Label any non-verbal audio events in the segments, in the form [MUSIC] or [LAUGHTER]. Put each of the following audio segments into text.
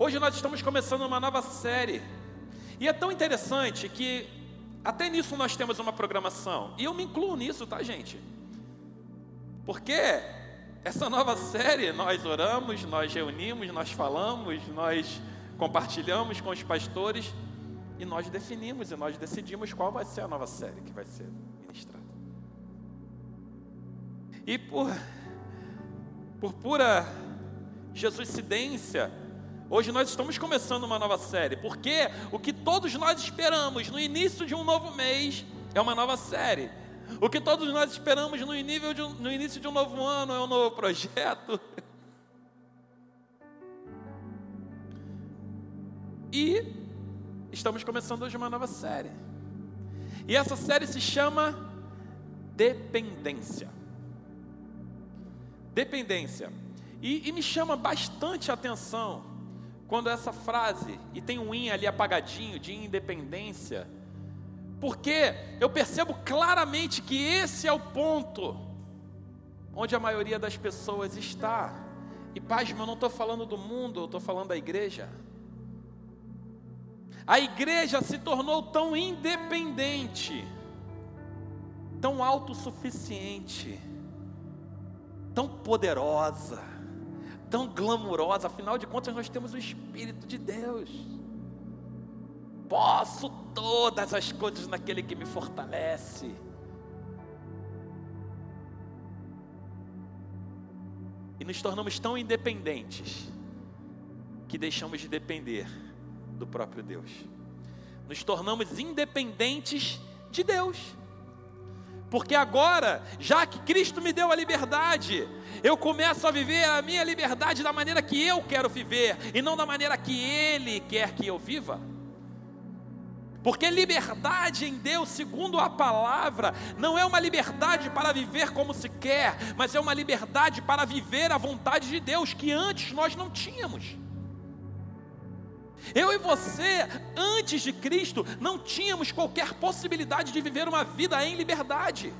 Hoje nós estamos começando uma nova série. E é tão interessante que até nisso nós temos uma programação. E eu me incluo nisso, tá, gente? Porque essa nova série nós oramos, nós reunimos, nós falamos, nós compartilhamos com os pastores e nós definimos e nós decidimos qual vai ser a nova série que vai ser ministrada. E por, por pura jesuicidência, hoje nós estamos começando uma nova série, porque o que todos nós esperamos no início de um novo mês é uma nova série. O que todos nós esperamos no, de, no início de um novo ano é um novo projeto. [LAUGHS] E estamos começando hoje uma nova série. E essa série se chama Dependência. Dependência. E, e, me chama bastante atenção quando essa frase, e tem um in ali apagadinho, de independência, porque eu percebo claramente que esse é o ponto onde a maioria das pessoas está. E pasmo, eu não estou falando do mundo, eu estou falando da igreja. A igreja se tornou tão independente, tão autossuficiente, tão poderosa, tão glamurosa, afinal de contas nós temos o Espírito de Deus. Posso todas as coisas naquele que me fortalece. E nos tornamos tão independentes que deixamos de depender do próprio Deus. Nos tornamos independentes de Deus. Porque agora, já que Cristo me deu a liberdade, eu começo a viver a minha liberdade da maneira que eu quero viver e não da maneira que Ele quer que eu viva. Porque liberdade em Deus, segundo a palavra, não é uma liberdade para viver como se quer, mas é uma liberdade para viver a vontade de Deus que antes nós não tínhamos. Eu e você, antes de Cristo, não tínhamos qualquer possibilidade de viver uma vida em liberdade.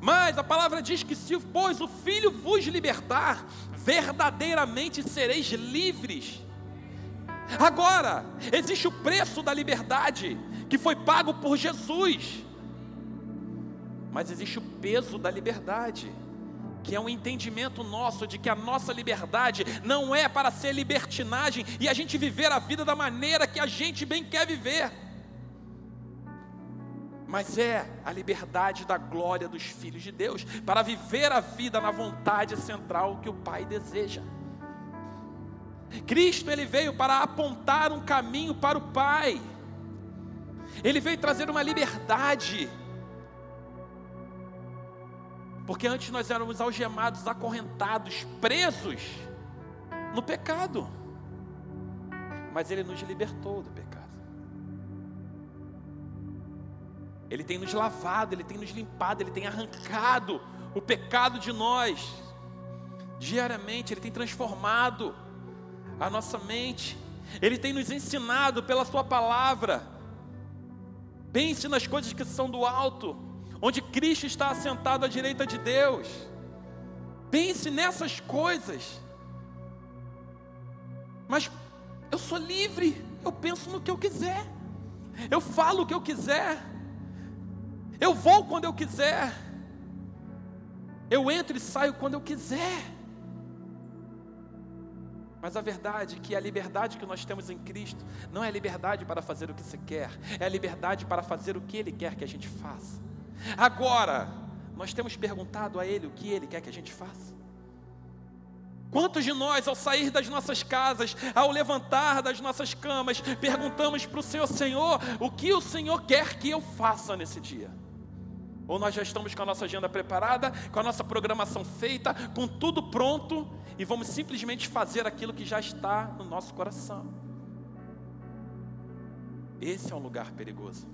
Mas a palavra diz que se, pois, o Filho vos libertar, verdadeiramente sereis livres. Agora, existe o preço da liberdade, que foi pago por Jesus. Mas existe o peso da liberdade que é um entendimento nosso de que a nossa liberdade não é para ser libertinagem e a gente viver a vida da maneira que a gente bem quer viver, mas é a liberdade da glória dos filhos de Deus, para viver a vida na vontade central que o Pai deseja. Cristo ele veio para apontar um caminho para o Pai. Ele veio trazer uma liberdade porque antes nós éramos algemados, acorrentados, presos no pecado. Mas Ele nos libertou do pecado. Ele tem nos lavado, Ele tem nos limpado, Ele tem arrancado o pecado de nós. Diariamente, Ele tem transformado a nossa mente. Ele tem nos ensinado pela Sua palavra. Pense nas coisas que são do alto onde Cristo está assentado à direita de Deus. Pense nessas coisas. Mas eu sou livre, eu penso no que eu quiser, eu falo o que eu quiser, eu vou quando eu quiser, eu entro e saio quando eu quiser. Mas a verdade é que a liberdade que nós temos em Cristo não é liberdade para fazer o que você quer, é liberdade para fazer o que Ele quer que a gente faça. Agora, nós temos perguntado a Ele o que Ele quer que a gente faça. Quantos de nós, ao sair das nossas casas, ao levantar das nossas camas, perguntamos para o Senhor: Senhor, o que o Senhor quer que eu faça nesse dia? Ou nós já estamos com a nossa agenda preparada, com a nossa programação feita, com tudo pronto, e vamos simplesmente fazer aquilo que já está no nosso coração. Esse é um lugar perigoso.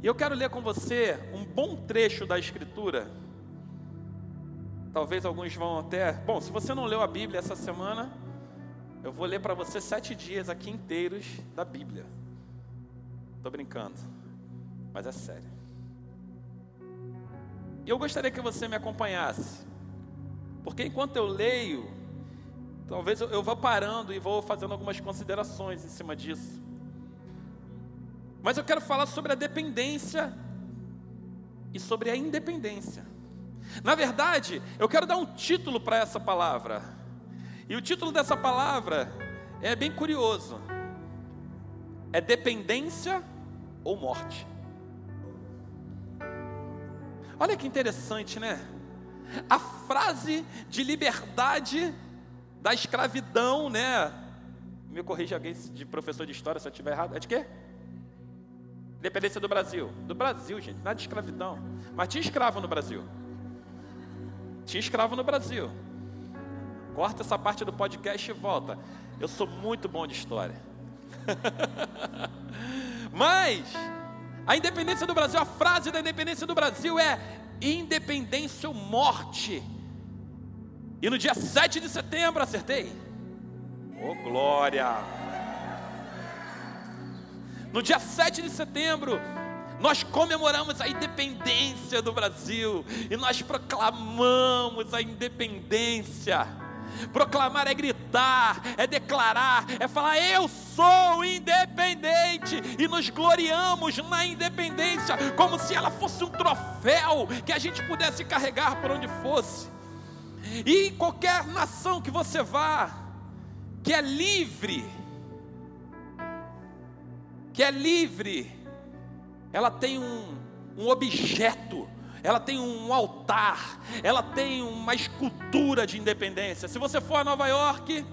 E eu quero ler com você um bom trecho da Escritura. Talvez alguns vão até. Bom, se você não leu a Bíblia essa semana, eu vou ler para você sete dias aqui inteiros da Bíblia. Estou brincando, mas é sério. E eu gostaria que você me acompanhasse Porque enquanto eu leio, talvez eu, eu vá parando e vou fazendo algumas considerações em cima disso. Mas eu quero falar sobre a dependência e sobre a independência. Na verdade, eu quero dar um título para essa palavra. E o título dessa palavra é bem curioso. É dependência ou morte. Olha que interessante, né? A frase de liberdade da escravidão, né? Me corrija alguém de professor de história se eu estiver errado. É de quê? Independência do Brasil. Do Brasil, gente, nada de escravidão. Mas tinha escravo no Brasil. Tinha escravo no Brasil. Corta essa parte do podcast e volta. Eu sou muito bom de história. [LAUGHS] Mas a independência do Brasil, a frase da independência do Brasil é independência ou morte. E no dia 7 de setembro, acertei? Oh, glória! No dia 7 de setembro, nós comemoramos a independência do Brasil e nós proclamamos a independência. Proclamar é gritar, é declarar, é falar: Eu sou independente, e nos gloriamos na independência, como se ela fosse um troféu que a gente pudesse carregar por onde fosse. E qualquer nação que você vá, que é livre, que é livre, ela tem um, um objeto, ela tem um altar, ela tem uma escultura de independência. Se você for a Nova York,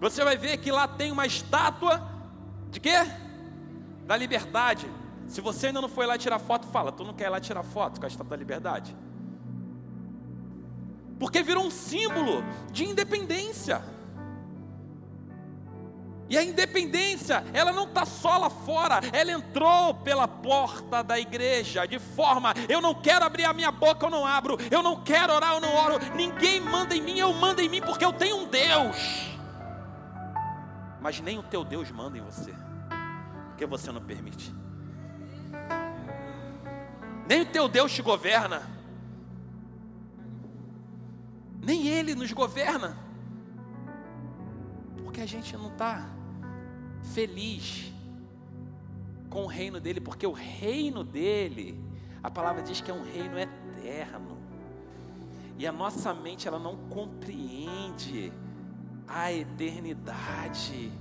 você vai ver que lá tem uma estátua de quê? Da liberdade. Se você ainda não foi lá tirar foto, fala, tu não quer ir lá tirar foto com a estátua da liberdade? Porque virou um símbolo de independência. E a independência, ela não está só lá fora, ela entrou pela porta da igreja, de forma, eu não quero abrir a minha boca, eu não abro, eu não quero orar, eu não oro, ninguém manda em mim, eu mando em mim, porque eu tenho um Deus. Mas nem o teu Deus manda em você, porque você não permite. Nem o teu Deus te governa, nem Ele nos governa, porque a gente não está feliz com o reino dele, porque o reino dele, a palavra diz que é um reino eterno. E a nossa mente ela não compreende a eternidade.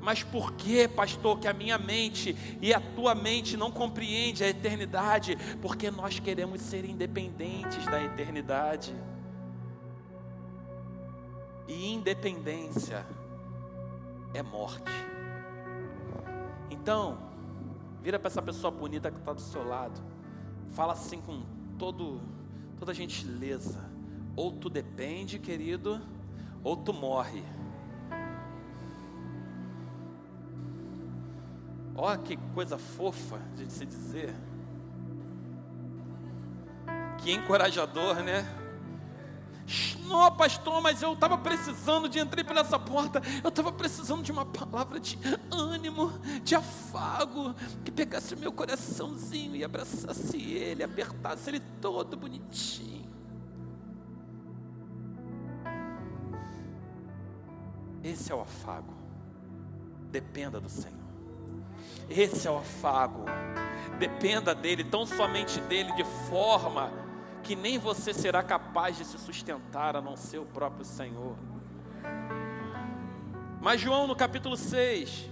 Mas por que, pastor, que a minha mente e a tua mente não compreende a eternidade? Porque nós queremos ser independentes da eternidade. E independência é morte. Então, vira para essa pessoa bonita que está do seu lado. Fala assim com todo, toda gentileza. Ou tu depende, querido, ou tu morre. Olha que coisa fofa de se dizer. Que encorajador, né? Não, pastor, mas eu estava precisando de entrar por essa porta. Eu estava precisando de uma palavra de ânimo, de afago, que pegasse o meu coraçãozinho e abraçasse ele, apertasse ele todo bonitinho. Esse é o afago. Dependa do Senhor. Esse é o afago. Dependa dele, tão somente dele, de forma que nem você será capaz de se sustentar a não ser o próprio Senhor. Mas João no capítulo 6,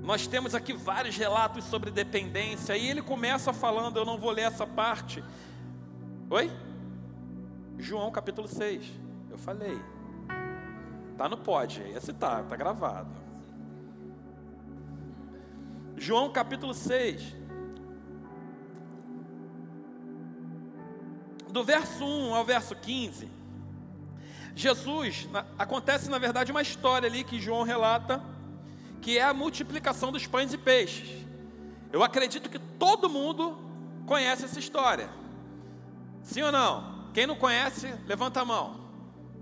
nós temos aqui vários relatos sobre dependência, e ele começa falando, eu não vou ler essa parte. Oi? João capítulo 6. Eu falei. Tá no pod, esse tá, tá gravado. João capítulo 6. Do verso 1 ao verso 15, Jesus, na, acontece na verdade uma história ali que João relata, que é a multiplicação dos pães e peixes. Eu acredito que todo mundo conhece essa história. Sim ou não? Quem não conhece, levanta a mão.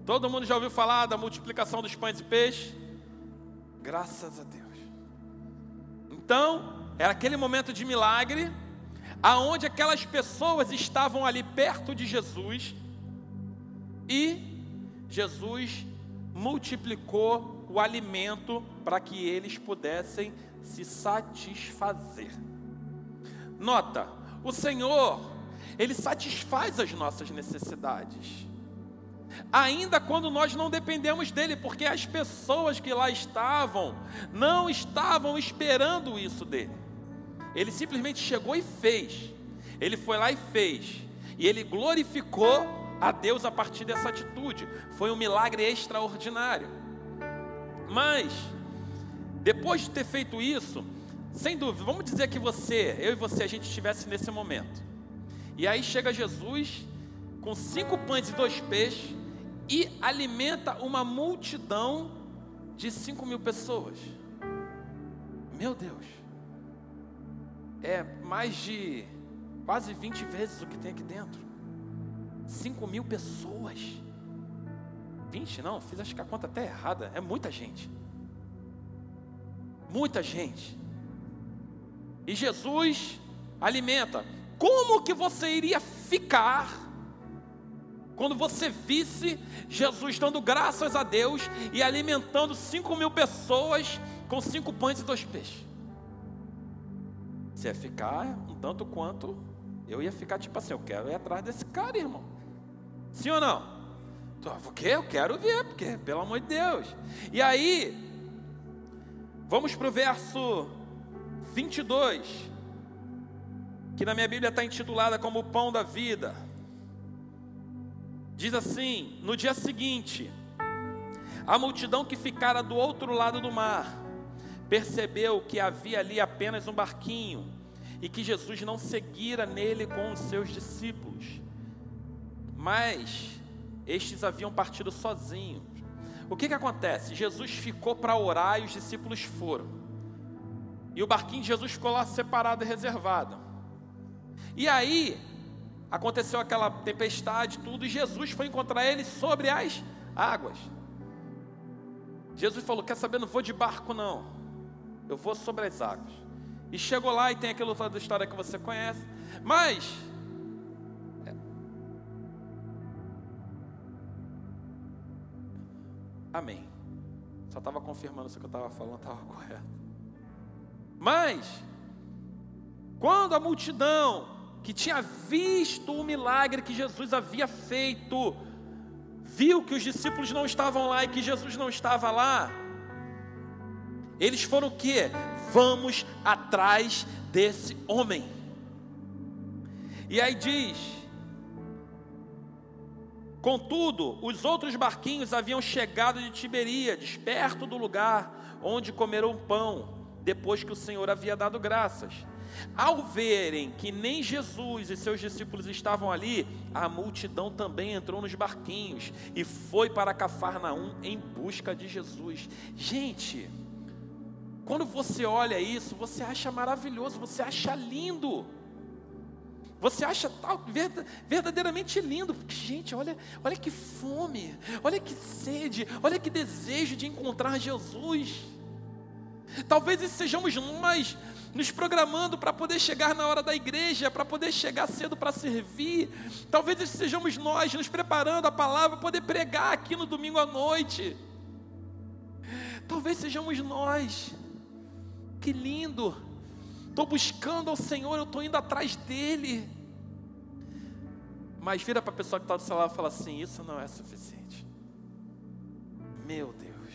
Todo mundo já ouviu falar da multiplicação dos pães e peixes? Graças a Deus. Então, era aquele momento de milagre aonde aquelas pessoas estavam ali perto de Jesus, E Jesus multiplicou o alimento para que eles pudessem se satisfazer. Nota, o Senhor, Ele satisfaz as nossas necessidades. Ainda quando nós não dependemos dele, porque as pessoas que lá estavam não estavam esperando isso dele. Ele simplesmente chegou e fez. Ele foi lá e fez. E ele glorificou a Deus a partir dessa atitude. Foi um milagre extraordinário. Mas, depois de ter feito isso, sem dúvida, vamos dizer que você, eu e você, a gente estivesse nesse momento. E aí chega Jesus com cinco pães e dois peixes e alimenta uma multidão de cinco mil pessoas. Meu Deus, é mais de quase 20 vezes o que tem aqui dentro. 5 mil pessoas. 20 não, fiz acho que a conta até errada. É muita gente. Muita gente. E Jesus alimenta. Como que você iria ficar quando você visse Jesus dando graças a Deus e alimentando 5 mil pessoas com cinco pães e dois peixes? Você ia ficar um tanto quanto eu ia ficar tipo assim, eu quero ir atrás desse cara, irmão. Sim ou não? O quê? Eu quero ver, porque, pelo amor de Deus. E aí, vamos para o verso 22, que na minha Bíblia está intitulada como o pão da vida. Diz assim: no dia seguinte, a multidão que ficara do outro lado do mar percebeu que havia ali apenas um barquinho e que Jesus não seguira nele com os seus discípulos, mas estes haviam partido sozinhos. O que, que acontece? Jesus ficou para orar e os discípulos foram. E o barquinho de Jesus ficou lá separado e reservado. E aí, aconteceu aquela tempestade, tudo, e Jesus foi encontrar eles sobre as águas. Jesus falou: Quer saber? Não vou de barco, não. Eu vou sobre as águas. E chegou lá e tem aquela outra história que você conhece. Mas. É, amém. Só estava confirmando se o que eu estava falando estava [LAUGHS] correto. Mas, quando a multidão que tinha visto o milagre que Jesus havia feito, viu que os discípulos não estavam lá e que Jesus não estava lá, eles foram o que? Vamos atrás desse homem. E aí diz: Contudo, os outros barquinhos haviam chegado de Tiberíades, perto do lugar onde comeram pão, depois que o Senhor havia dado graças. Ao verem que nem Jesus e seus discípulos estavam ali, a multidão também entrou nos barquinhos e foi para Cafarnaum em busca de Jesus. Gente, quando você olha isso, você acha maravilhoso, você acha lindo. Você acha tal, verdadeiramente lindo, porque, gente, olha, olha que fome, olha que sede, olha que desejo de encontrar Jesus. Talvez sejamos nós nos programando para poder chegar na hora da igreja, para poder chegar cedo para servir. Talvez sejamos nós nos preparando a palavra para poder pregar aqui no domingo à noite. Talvez sejamos nós que lindo. Estou buscando ao Senhor, eu estou indo atrás dEle. Mas vira para a pessoa que está do seu lado e fala assim: Isso não é suficiente. Meu Deus.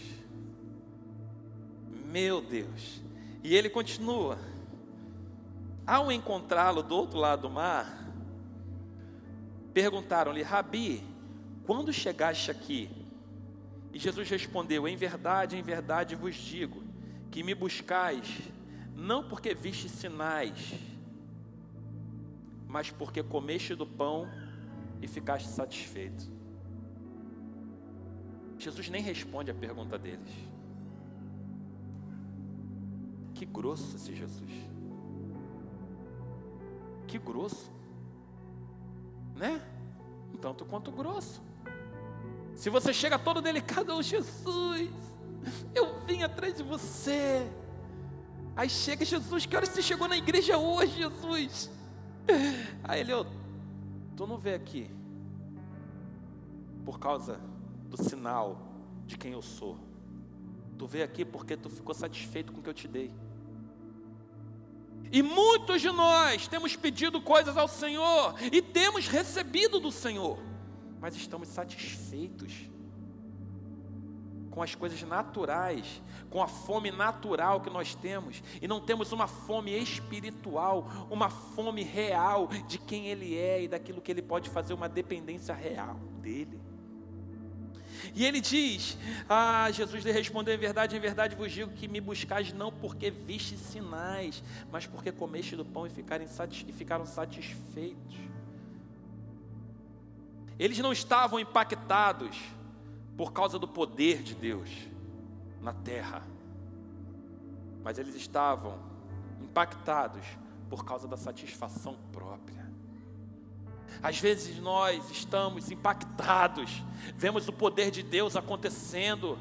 Meu Deus. E ele continua. Ao encontrá-lo do outro lado do mar, perguntaram-lhe: Rabi, quando chegaste aqui? E Jesus respondeu: Em verdade, em verdade vos digo que me buscais, não porque viste sinais, mas porque comeste do pão e ficaste satisfeito. Jesus nem responde a pergunta deles. Que grosso esse Jesus. Que grosso. Né? Um tanto quanto grosso. Se você chega todo delicado, oh Jesus, eu vim atrás de você. Aí chega Jesus, que hora você chegou na igreja hoje, Jesus? Aí ele, oh, tu não vê aqui por causa do sinal de quem eu sou. Tu veio aqui porque tu ficou satisfeito com o que eu te dei. E muitos de nós temos pedido coisas ao Senhor e temos recebido do Senhor, mas estamos satisfeitos com as coisas naturais, com a fome natural que nós temos, e não temos uma fome espiritual, uma fome real de quem Ele é e daquilo que Ele pode fazer, uma dependência real dEle. E ele diz: Ah, Jesus lhe respondeu: Em verdade, em verdade vos digo que me buscais não porque viste sinais, mas porque comeste do pão e, ficaram satisfeitos. Eles não estavam impactados por causa do poder de Deus na terra, mas eles estavam impactados por causa da satisfação própria. Às vezes nós estamos impactados, vemos o poder de Deus acontecendo,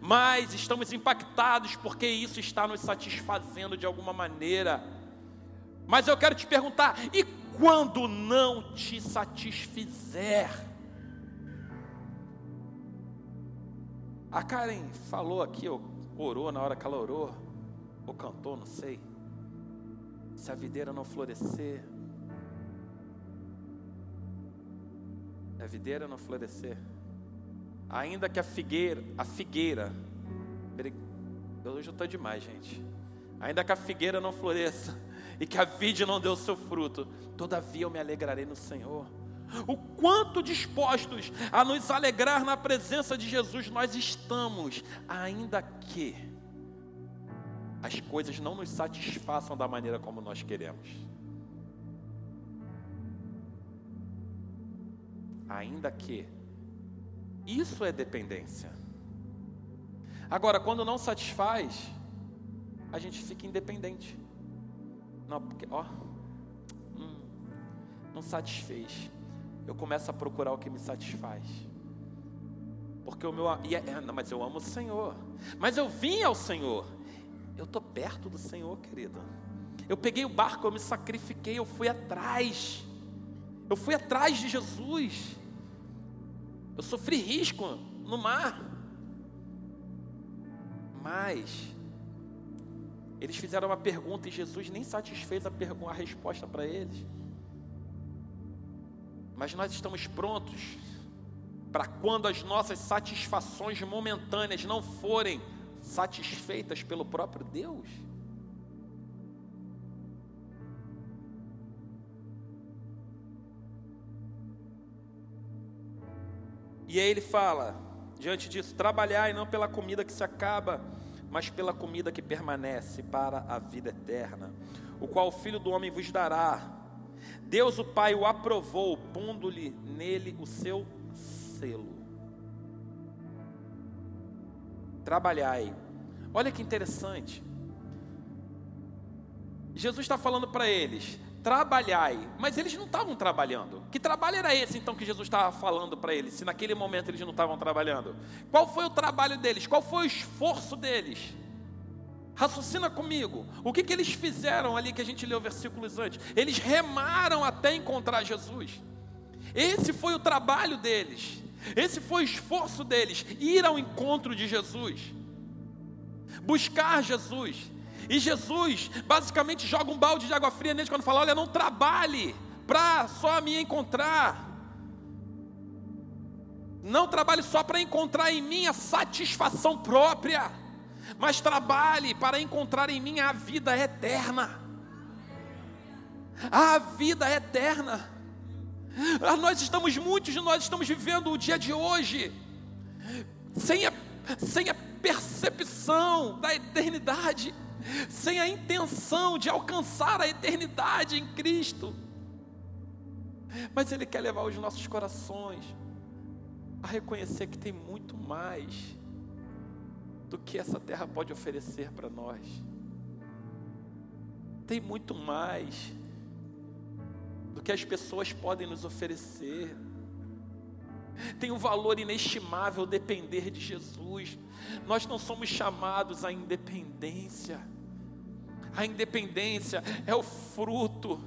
mas estamos impactados porque isso está nos satisfazendo de alguma maneira. Mas eu quero te perguntar: e quando não te satisfizer? A Karen falou aqui, orou na hora que ela orou, ou cantou, não sei. Se a videira não florescer, a videira não florescer, ainda que a figueira, a figueira, hoje eu estou demais, gente. Ainda que a figueira não floresça [LAUGHS] e que a vide não dê o seu fruto, todavia eu me alegrarei no Senhor. O quanto dispostos a nos alegrar na presença de Jesus nós estamos, ainda que as coisas não nos satisfaçam da maneira como nós queremos. ainda que. Isso é dependência. Agora, quando não satisfaz, a gente fica independente. Não, porque, ó, hum, não satisfez. Eu começo a procurar o que me satisfaz. Porque o meu. E é, não, mas eu amo o Senhor. Mas eu vim ao Senhor. Eu estou perto do Senhor, querido. Eu peguei o barco, eu me sacrifiquei, eu fui atrás. Eu fui atrás de Jesus. Eu sofri risco no mar. Mas eles fizeram uma pergunta e Jesus nem satisfez a, a resposta para eles. Mas nós estamos prontos para quando as nossas satisfações momentâneas não forem satisfeitas pelo próprio Deus. E aí ele fala, diante disso, trabalhai não pela comida que se acaba, mas pela comida que permanece para a vida eterna, o qual o Filho do Homem vos dará. Deus o Pai o aprovou, pondo-lhe nele o seu selo. Trabalhai. Olha que interessante. Jesus está falando para eles: trabalhai. Mas eles não estavam trabalhando. Que trabalho era esse então que Jesus estava falando para eles, se naquele momento eles não estavam trabalhando? Qual foi o trabalho deles? Qual foi o esforço deles? Raciocina comigo. O que, que eles fizeram ali que a gente leu versículos antes? Eles remaram até encontrar Jesus. Esse foi o trabalho deles. Esse foi o esforço deles, ir ao encontro de Jesus. Buscar Jesus. E Jesus basicamente joga um balde de água fria neles quando fala: Olha, não trabalhe para só me encontrar. Não trabalhe só para encontrar em mim a satisfação própria, mas trabalhe para encontrar em mim a vida eterna. A vida eterna. Ah, nós estamos, muitos de nós estamos vivendo o dia de hoje, sem a, sem a percepção da eternidade sem a intenção de alcançar a eternidade em Cristo. Mas Ele quer levar os nossos corações a reconhecer que tem muito mais do que essa terra pode oferecer para nós. Tem muito mais do que as pessoas podem nos oferecer. Tem um valor inestimável depender de Jesus. Nós não somos chamados à independência. A independência é o fruto,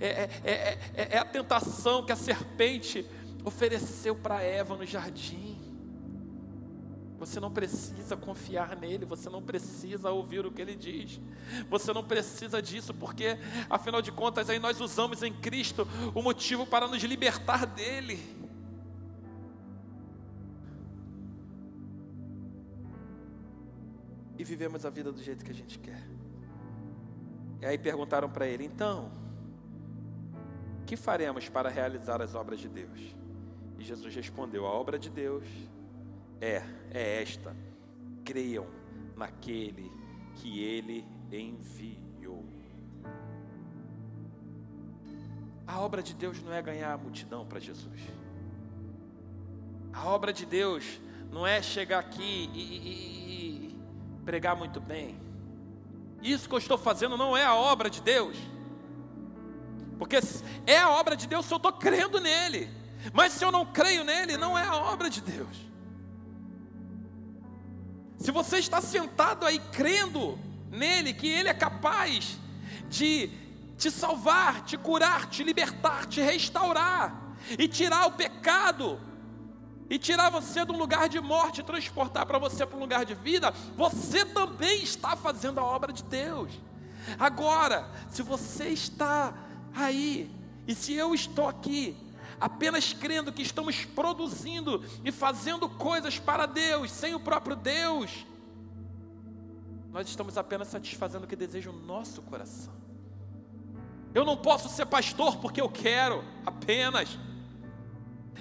é, é, é, é, a tentação que a serpente ofereceu para Eva no jardim. Você não precisa confiar nele, você não precisa ouvir o que ele diz. Você não precisa disso, porque afinal de contas aí nós usamos em Cristo o motivo para nos libertar dele. E vivemos a vida do jeito que a gente quer. E aí perguntaram para ele: então, que faremos para realizar as obras de Deus? E Jesus respondeu: a obra de Deus é, é esta: creiam naquele que ele enviou. A obra de Deus não é ganhar a multidão para Jesus. A obra de Deus não é chegar aqui e, e, e, pregar muito bem. Isso que eu estou fazendo não é a obra de Deus. Porque é a obra de Deus se eu estou crendo nele. Mas se eu não creio nele, não é a obra de Deus. Se você está sentado aí crendo nele, que ele é capaz de te salvar, te curar, te libertar, te restaurar e tirar o pecado e tirar você de um lugar de morte e transportar para você para um lugar de vida, você também está fazendo a obra de Deus. Agora, se você está aí e se eu estou aqui apenas crendo que estamos produzindo e fazendo coisas para Deus, sem o próprio Deus, nós estamos apenas satisfazendo o que deseja o nosso coração. Eu não posso ser pastor porque eu quero, apenas.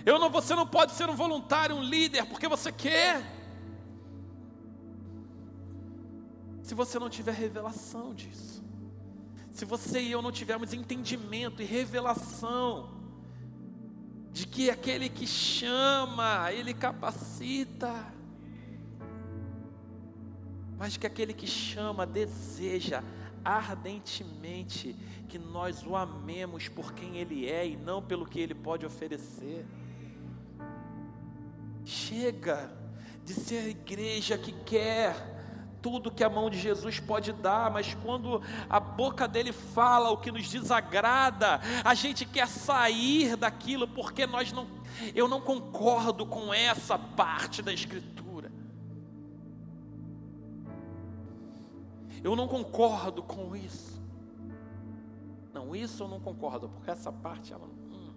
Eu não, você não pode ser um voluntário, um líder porque você quer. Se você não tiver revelação disso, se você e eu não tivermos entendimento e revelação de que aquele que chama, ele capacita, mas que aquele que chama deseja ardentemente que nós o amemos por quem ele é e não pelo que ele pode oferecer. Chega de ser a igreja que quer tudo que a mão de Jesus pode dar, mas quando a boca dele fala o que nos desagrada, a gente quer sair daquilo porque nós não, eu não concordo com essa parte da escritura. Eu não concordo com isso. Não, isso eu não concordo, porque essa parte ela hum,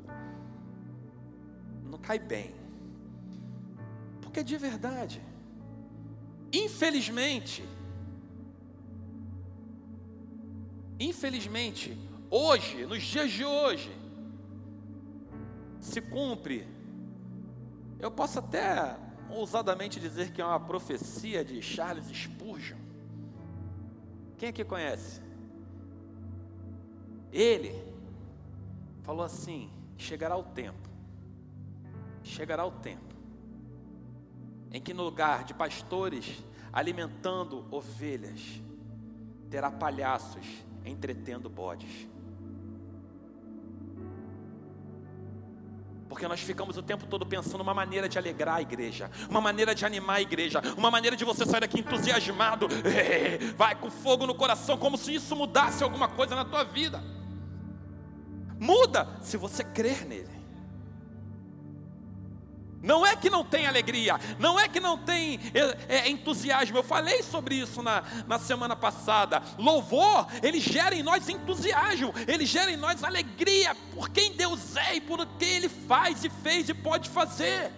não cai bem. Porque de verdade, Infelizmente, infelizmente, hoje, nos dias de hoje, se cumpre, eu posso até ousadamente dizer que é uma profecia de Charles Spurgeon. Quem aqui conhece? Ele falou assim: chegará o tempo, chegará o tempo em que no lugar de pastores alimentando ovelhas, terá palhaços entretendo bodes. Porque nós ficamos o tempo todo pensando uma maneira de alegrar a igreja, uma maneira de animar a igreja, uma maneira de você sair daqui entusiasmado, [LAUGHS] vai com fogo no coração, como se isso mudasse alguma coisa na tua vida. Muda se você crer nele. Não é que não tem alegria, não é que não tem é, é, entusiasmo. Eu falei sobre isso na, na semana passada. Louvor, ele gera em nós entusiasmo, ele gera em nós alegria por quem Deus é e por que Ele faz e fez e pode fazer.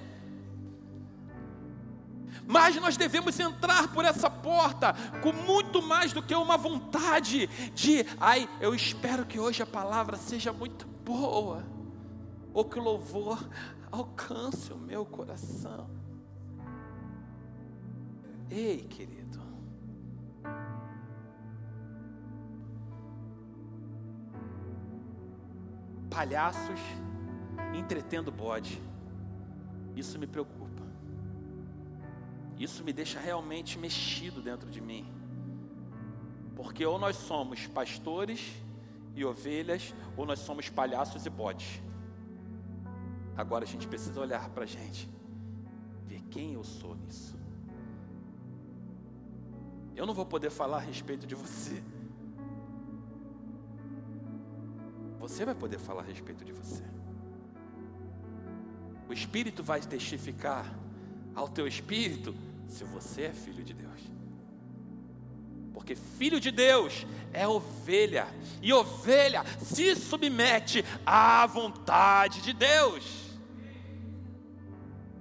Mas nós devemos entrar por essa porta com muito mais do que uma vontade de, ai, eu espero que hoje a palavra seja muito boa, ou que o louvor alcance o meu coração. Ei, querido. Palhaços entretendo bode. Isso me preocupa. Isso me deixa realmente mexido dentro de mim. Porque ou nós somos pastores e ovelhas, ou nós somos palhaços e bodes. Agora a gente precisa olhar para a gente, ver quem eu sou nisso. Eu não vou poder falar a respeito de você. Você vai poder falar a respeito de você. O Espírito vai testificar ao teu espírito se você é filho de Deus. Porque filho de Deus é ovelha, e ovelha se submete à vontade de Deus.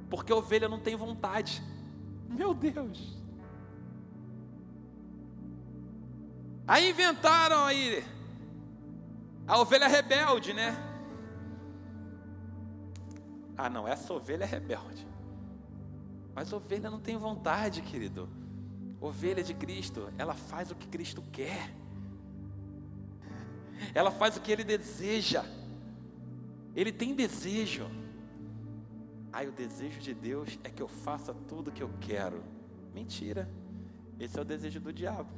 Porque ovelha não tem vontade. Meu Deus. Aí inventaram aí a ovelha rebelde, né? Ah, não, essa ovelha é rebelde. Mas ovelha não tem vontade, querido. Ovelha de Cristo, ela faz o que Cristo quer. Ela faz o que ele deseja. Ele tem desejo. Aí o desejo de Deus é que eu faça tudo o que eu quero. Mentira. Esse é o desejo do diabo.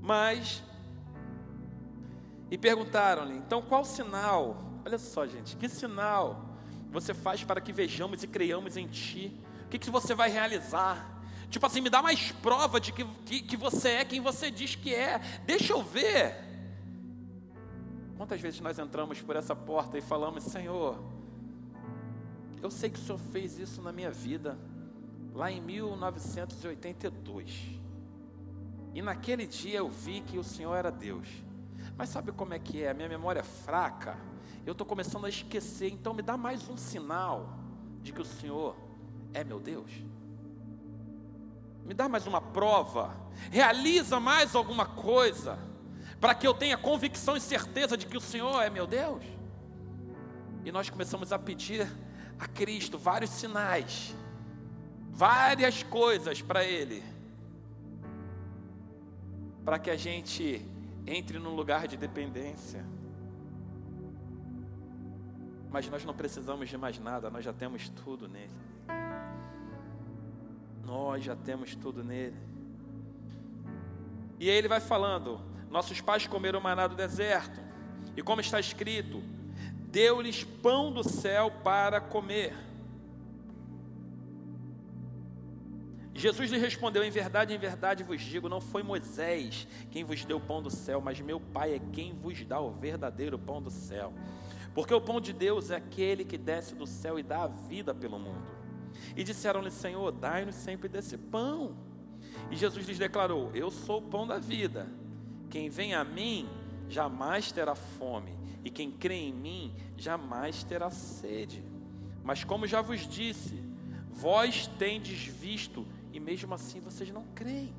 Mas e perguntaram-lhe: então qual sinal? Olha só, gente, que sinal você faz para que vejamos e creiamos em Ti? O que, que você vai realizar? Tipo assim, me dá mais prova de que, que, que você é quem você diz que é. Deixa eu ver. Quantas vezes nós entramos por essa porta e falamos: Senhor, eu sei que o Senhor fez isso na minha vida, lá em 1982. E naquele dia eu vi que o Senhor era Deus. Mas sabe como é que é? A minha memória é fraca. Eu estou começando a esquecer. Então me dá mais um sinal de que o Senhor é meu Deus. Me dá mais uma prova. Realiza mais alguma coisa. Para que eu tenha convicção e certeza de que o Senhor é meu Deus. E nós começamos a pedir a Cristo vários sinais, várias coisas para Ele, para que a gente entre num lugar de dependência. Mas nós não precisamos de mais nada, nós já temos tudo nele. Nós já temos tudo nele. E aí ele vai falando: nossos pais comeram maná do deserto, e como está escrito, deu-lhes pão do céu para comer. Jesus lhe respondeu: Em verdade, em verdade vos digo, não foi Moisés quem vos deu o pão do céu, mas meu Pai é quem vos dá o verdadeiro pão do céu. Porque o pão de Deus é aquele que desce do céu e dá a vida pelo mundo. E disseram-lhe: Senhor, dai-nos sempre desse pão. E Jesus lhes declarou: Eu sou o pão da vida. Quem vem a mim jamais terá fome, e quem crê em mim jamais terá sede. Mas como já vos disse, vós tendes visto e mesmo assim vocês não creem.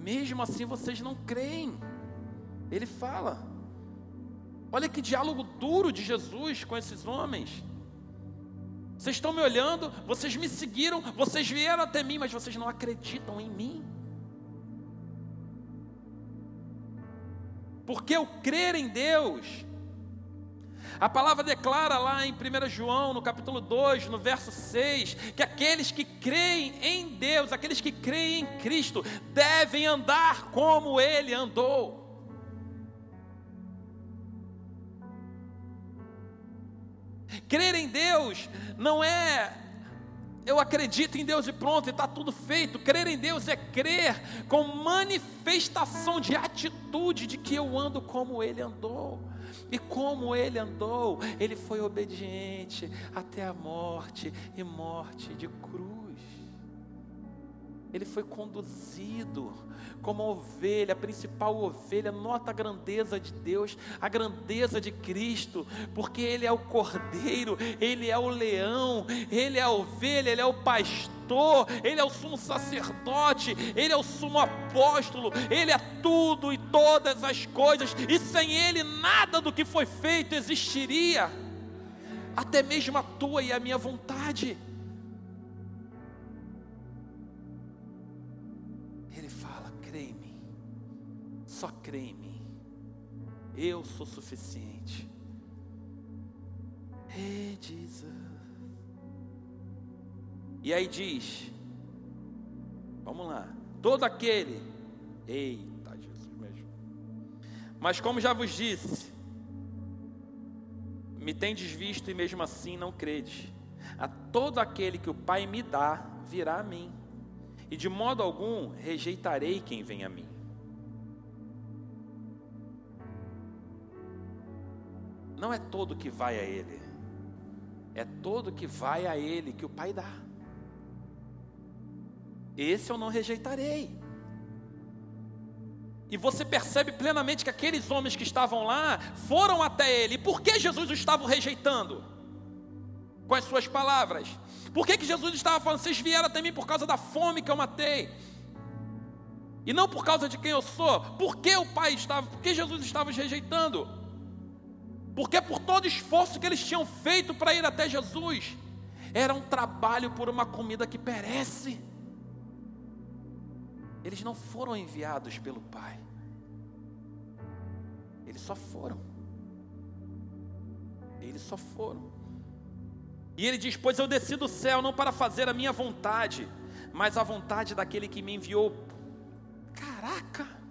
Mesmo assim vocês não creem. Ele fala. Olha que diálogo duro de Jesus com esses homens. Vocês estão me olhando, vocês me seguiram, vocês vieram até mim, mas vocês não acreditam em mim. Porque o crer em Deus a palavra declara lá em 1 João, no capítulo 2, no verso 6, que aqueles que creem em Deus, aqueles que creem em Cristo, devem andar como Ele andou. Crer em Deus não é eu acredito em Deus e pronto, está tudo feito. Crer em Deus é crer com manifestação de atitude de que eu ando como Ele andou. E como ele andou, ele foi obediente até a morte e morte de cruz. Ele foi conduzido como ovelha, a principal ovelha. Nota a grandeza de Deus, a grandeza de Cristo, porque Ele é o cordeiro, Ele é o leão, Ele é a ovelha, Ele é o pastor, Ele é o sumo sacerdote, Ele é o sumo apóstolo, Ele é tudo e todas as coisas, e sem Ele nada do que foi feito existiria, até mesmo a tua e a minha vontade. Só crê em mim. Eu sou suficiente. Jesus. E aí diz: Vamos lá. Todo aquele. Eita, Jesus mesmo. Mas como já vos disse, me tendes visto e mesmo assim não credes. A todo aquele que o Pai me dá, virá a mim. E de modo algum rejeitarei quem vem a mim. Não é todo que vai a Ele, é todo que vai a Ele que o Pai dá. Esse eu não rejeitarei. E você percebe plenamente que aqueles homens que estavam lá foram até ele. E por que Jesus o estava rejeitando? Com as suas palavras. Por que, que Jesus estava falando, vocês vieram até mim por causa da fome que eu matei? E não por causa de quem eu sou. Por que o Pai estava, por que Jesus estava os rejeitando? Porque por todo esforço que eles tinham feito para ir até Jesus, era um trabalho por uma comida que perece. Eles não foram enviados pelo Pai. Eles só foram. Eles só foram. E ele diz: Pois eu desci do céu não para fazer a minha vontade, mas a vontade daquele que me enviou. Caraca!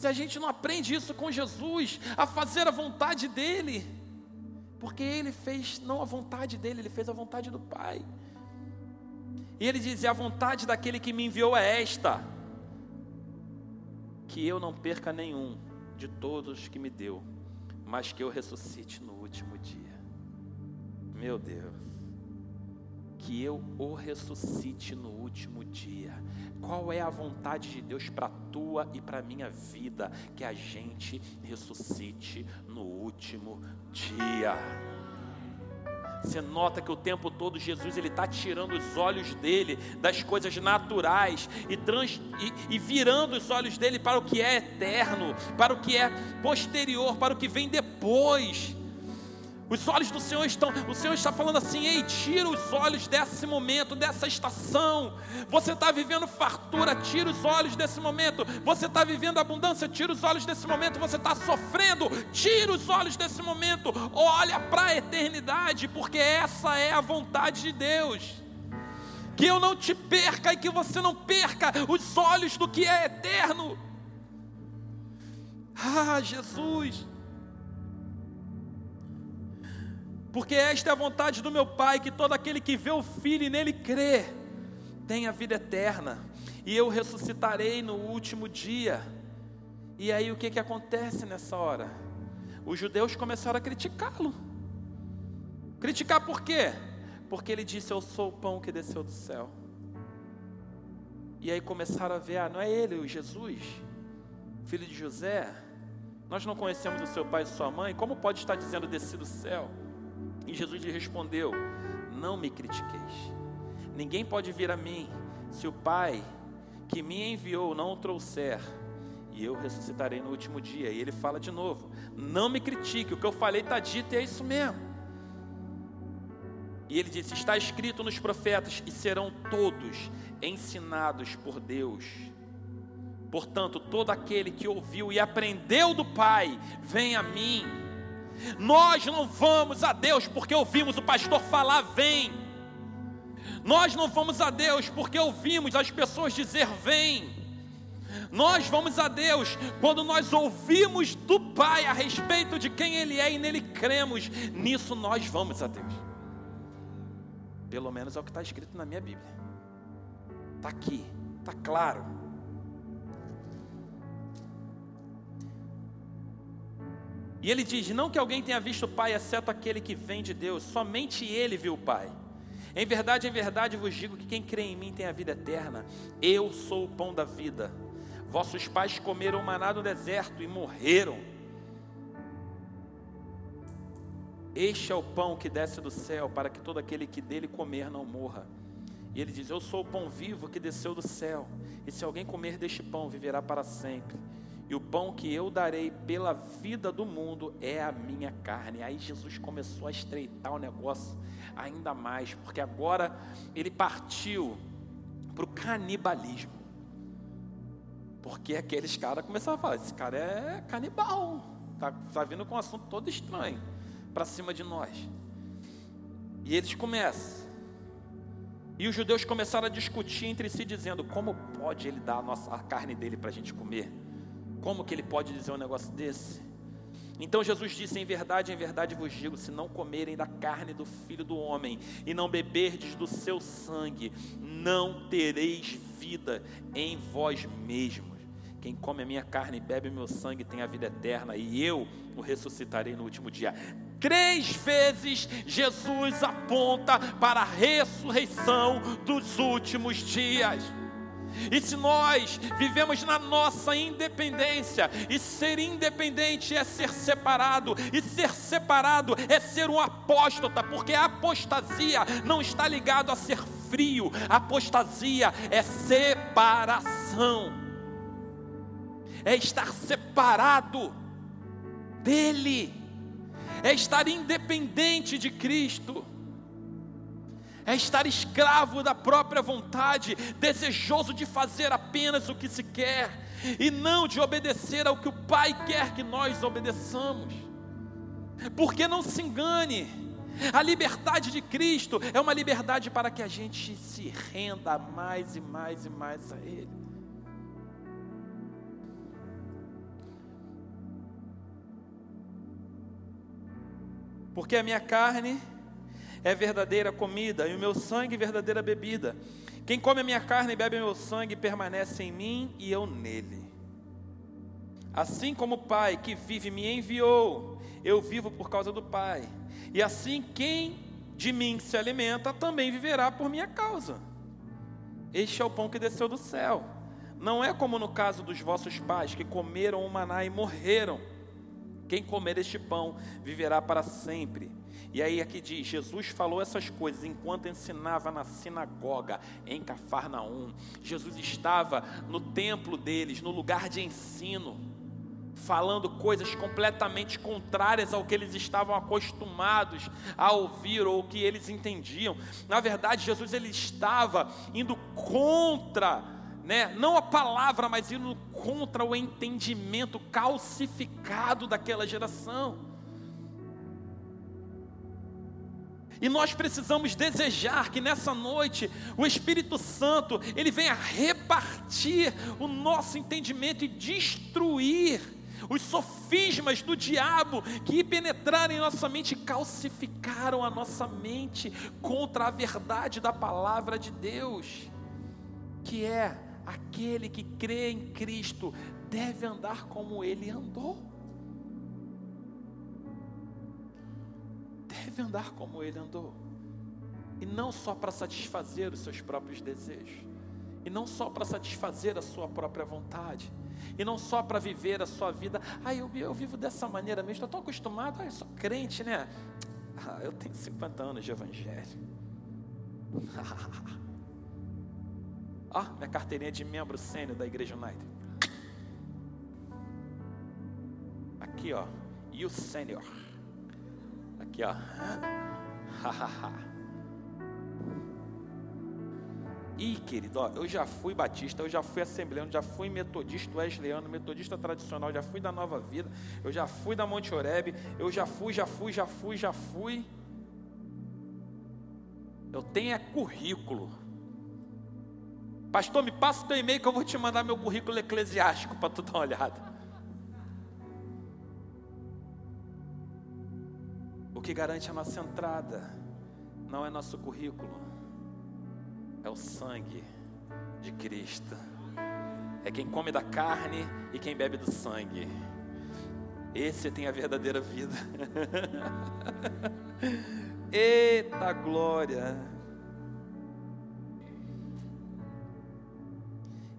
Se a gente não aprende isso com Jesus, a fazer a vontade dele, porque ele fez não a vontade dele, ele fez a vontade do Pai. E ele diz: A vontade daquele que me enviou é esta que eu não perca nenhum de todos que me deu, mas que eu ressuscite no último dia. Meu Deus, que eu o ressuscite no último dia. Qual é a vontade de Deus para a tua e para a minha vida? Que a gente ressuscite no último dia. Você nota que o tempo todo Jesus ele está tirando os olhos dele das coisas naturais e, trans, e, e virando os olhos dele para o que é eterno, para o que é posterior, para o que vem depois. Os olhos do Senhor estão, o Senhor está falando assim: ei, tira os olhos desse momento, dessa estação. Você está vivendo fartura, tira os olhos desse momento. Você está vivendo abundância, tira os olhos desse momento. Você está sofrendo, tira os olhos desse momento. Olha para a eternidade, porque essa é a vontade de Deus. Que eu não te perca e que você não perca os olhos do que é eterno. Ah, Jesus. Porque esta é a vontade do meu Pai, que todo aquele que vê o Filho e nele crê, tenha vida eterna, e eu ressuscitarei no último dia. E aí o que, que acontece nessa hora? Os judeus começaram a criticá-lo. Criticar por quê? Porque ele disse: Eu sou o pão que desceu do céu. E aí começaram a ver: Ah, não é ele, o Jesus, filho de José. Nós não conhecemos o seu pai e sua mãe, como pode estar dizendo descer do céu? E Jesus lhe respondeu: Não me critiqueis. Ninguém pode vir a mim se o Pai que me enviou não o trouxer, e eu ressuscitarei no último dia. E ele fala de novo: Não me critique, o que eu falei está dito e é isso mesmo. E ele disse: Está escrito nos profetas, e serão todos ensinados por Deus. Portanto, todo aquele que ouviu e aprendeu do Pai, vem a mim. Nós não vamos a Deus porque ouvimos o pastor falar, vem. Nós não vamos a Deus porque ouvimos as pessoas dizer, vem. Nós vamos a Deus quando nós ouvimos do Pai a respeito de quem Ele é e nele cremos, nisso nós vamos a Deus. Pelo menos é o que está escrito na minha Bíblia. Está aqui, está claro. E ele diz: Não que alguém tenha visto o Pai, exceto aquele que vem de Deus, somente ele viu o Pai. Em verdade, em verdade vos digo que quem crê em mim tem a vida eterna. Eu sou o pão da vida. Vossos pais comeram maná no deserto e morreram. Este é o pão que desce do céu, para que todo aquele que dele comer não morra. E ele diz: Eu sou o pão vivo que desceu do céu, e se alguém comer deste pão, viverá para sempre e o pão que eu darei pela vida do mundo é a minha carne. Aí Jesus começou a estreitar o negócio ainda mais, porque agora ele partiu para o canibalismo. Porque aqueles caras começaram a falar: esse cara é canibal, está tá vindo com um assunto todo estranho para cima de nós. E eles começam. E os judeus começaram a discutir entre si, dizendo: como pode ele dar a, nossa, a carne dele para a gente comer? Como que ele pode dizer um negócio desse? Então Jesus disse: Em verdade, em verdade vos digo: se não comerem da carne do filho do homem e não beberdes do seu sangue, não tereis vida em vós mesmos. Quem come a minha carne e bebe o meu sangue tem a vida eterna, e eu o ressuscitarei no último dia. Três vezes Jesus aponta para a ressurreição dos últimos dias. E se nós vivemos na nossa independência, e ser independente é ser separado, e ser separado é ser um apóstata, porque a apostasia não está ligado a ser frio, a apostasia é separação, é estar separado dEle, é estar independente de Cristo é estar escravo da própria vontade, desejoso de fazer apenas o que se quer, e não de obedecer ao que o Pai quer que nós obedeçamos. Porque não se engane, a liberdade de Cristo é uma liberdade para que a gente se renda mais e mais e mais a Ele. Porque a minha carne é verdadeira comida e o meu sangue verdadeira bebida. Quem come a minha carne e bebe o meu sangue permanece em mim e eu nele. Assim como o Pai que vive me enviou, eu vivo por causa do Pai. E assim quem de mim se alimenta também viverá por minha causa. Este é o pão que desceu do céu. Não é como no caso dos vossos pais que comeram o maná e morreram. Quem comer este pão viverá para sempre. E aí aqui diz, Jesus falou essas coisas enquanto ensinava na sinagoga em Cafarnaum. Jesus estava no templo deles, no lugar de ensino, falando coisas completamente contrárias ao que eles estavam acostumados a ouvir ou que eles entendiam. Na verdade, Jesus ele estava indo contra né? não a palavra, mas indo contra o entendimento calcificado daquela geração. E nós precisamos desejar que nessa noite o Espírito Santo ele venha repartir o nosso entendimento e destruir os sofismas do diabo que penetraram em nossa mente e calcificaram a nossa mente contra a verdade da palavra de Deus, que é aquele que crê em Cristo deve andar como ele andou. Andar como ele andou. E não só para satisfazer os seus próprios desejos, e não só para satisfazer a sua própria vontade, e não só para viver a sua vida. Ah, eu, eu vivo dessa maneira mesmo, estou tão acostumado, ah, eu sou crente, né? Ah, eu tenho 50 anos de evangelho. [LAUGHS] ah, minha carteirinha de membro sênior da Igreja United. Aqui, ó, e o sênior. Aqui, ó. [LAUGHS] Ih, querido, ó, eu já fui batista, eu já fui assembleano, já fui metodista wesleyano, metodista tradicional, já fui da Nova Vida, eu já fui da Monte Oreb, eu já fui, já fui, já fui, já fui. Eu tenho é currículo. Pastor, me passa o teu e-mail que eu vou te mandar meu currículo eclesiástico para tu dar uma olhada. O que garante a nossa entrada não é nosso currículo, é o sangue de Cristo. É quem come da carne e quem bebe do sangue. Esse tem a verdadeira vida. [LAUGHS] Eita glória!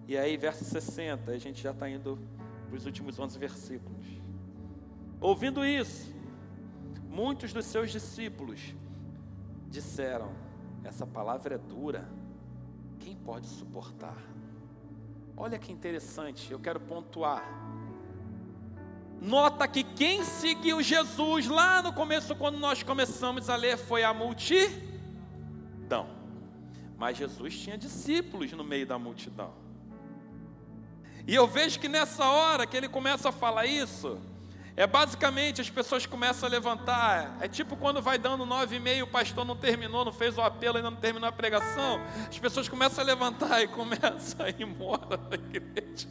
E aí, verso 60, a gente já está indo para os últimos 11 versículos. Ouvindo isso, Muitos dos seus discípulos disseram: Essa palavra é dura, quem pode suportar? Olha que interessante, eu quero pontuar. Nota que quem seguiu Jesus lá no começo, quando nós começamos a ler, foi a multidão. Mas Jesus tinha discípulos no meio da multidão. E eu vejo que nessa hora que ele começa a falar isso, é basicamente as pessoas começam a levantar. É tipo quando vai dando nove e meio, o pastor não terminou, não fez o apelo, ainda não terminou a pregação. As pessoas começam a levantar e [LAUGHS] começam a ir embora da igreja.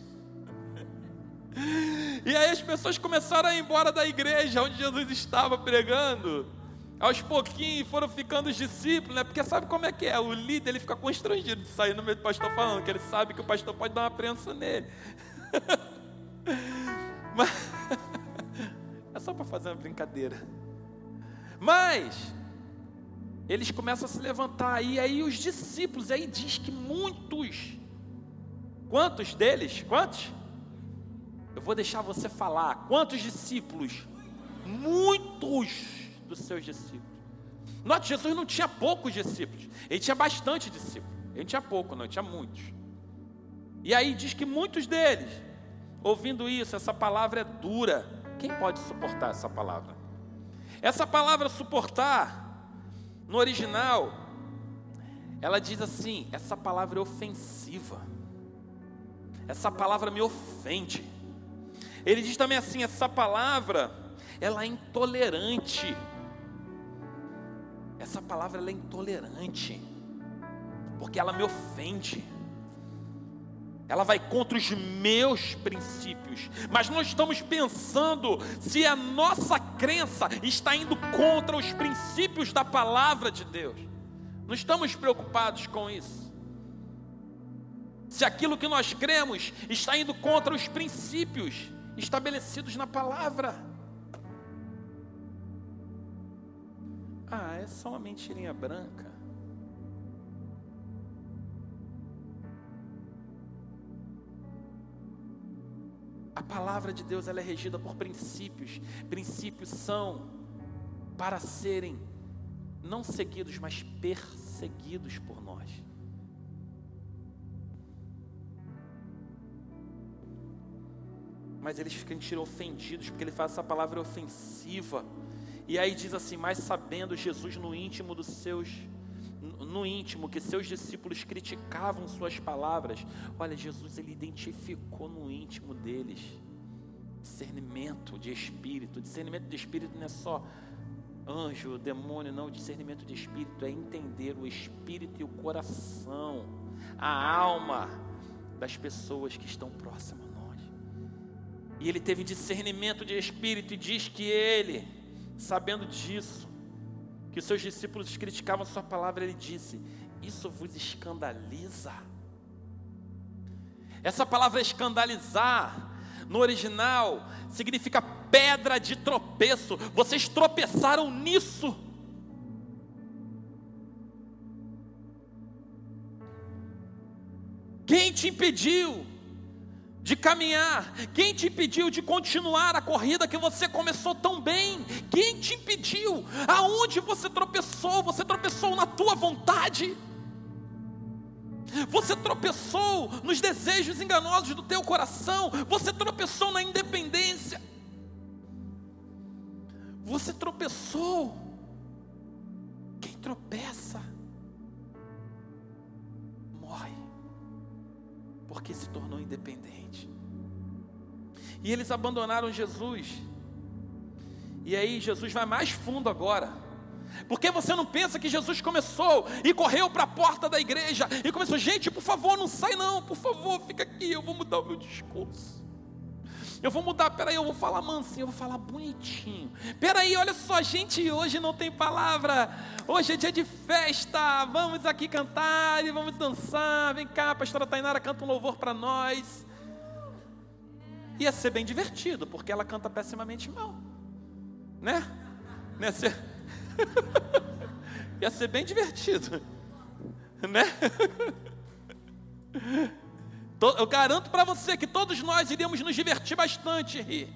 E aí as pessoas começaram a ir embora da igreja onde Jesus estava pregando. Aos pouquinhos foram ficando os discípulos, né? Porque sabe como é que é? O líder ele fica constrangido de sair no meio do pastor falando, que ele sabe que o pastor pode dar uma prensa nele. [LAUGHS] Mas só para fazer uma brincadeira. Mas eles começam a se levantar e aí os discípulos, aí diz que muitos, quantos deles? Quantos? Eu vou deixar você falar. Quantos discípulos? Muitos dos seus discípulos. Note, Jesus não tinha poucos discípulos, ele tinha bastante discípulos. Ele tinha pouco, não, ele tinha muitos. E aí diz que muitos deles, ouvindo isso, essa palavra é dura. Quem pode suportar essa palavra? Essa palavra suportar, no original, ela diz assim: essa palavra é ofensiva. Essa palavra me ofende. Ele diz também assim: essa palavra, ela é intolerante. Essa palavra é intolerante, porque ela me ofende ela vai contra os meus princípios. Mas nós estamos pensando se a nossa crença está indo contra os princípios da palavra de Deus. Não estamos preocupados com isso. Se aquilo que nós cremos está indo contra os princípios estabelecidos na palavra. Ah, é só uma mentirinha branca. A palavra de Deus ela é regida por princípios. Princípios são para serem não seguidos, mas perseguidos por nós. Mas eles ficam ofendidos porque ele faz essa palavra ofensiva. E aí diz assim: Mas sabendo Jesus no íntimo dos seus no íntimo que seus discípulos criticavam suas palavras, olha, Jesus ele identificou no íntimo deles discernimento de espírito. Discernimento de espírito não é só anjo, demônio, não. Discernimento de espírito é entender o espírito e o coração, a alma das pessoas que estão próximas a nós. E ele teve discernimento de espírito e diz que ele, sabendo disso, que seus discípulos criticavam sua palavra, ele disse: Isso vos escandaliza. Essa palavra escandalizar, no original, significa pedra de tropeço. Vocês tropeçaram nisso. Quem te impediu de caminhar? Quem te impediu de continuar a corrida que você começou tão bem? Quem te impediu? Aonde você tropeçou? Você tropeçou na tua vontade? Você tropeçou nos desejos enganosos do teu coração? Você tropeçou na independência? Você tropeçou? Quem tropeça porque se tornou independente. E eles abandonaram Jesus. E aí Jesus vai mais fundo agora. Porque você não pensa que Jesus começou e correu para a porta da igreja e começou, gente, por favor, não sai não, por favor, fica aqui, eu vou mudar o meu discurso. Eu vou mudar, peraí, eu vou falar mansinho, eu vou falar bonitinho. Peraí, olha só, gente, hoje não tem palavra. Hoje é dia de festa. Vamos aqui cantar e vamos dançar. Vem cá, pastora Tainara canta um louvor para nós. Ia ser bem divertido, porque ela canta pessimamente mal. Né? Ia ser, [LAUGHS] Ia ser bem divertido. Né? [LAUGHS] Eu garanto para você que todos nós iríamos nos divertir bastante rir.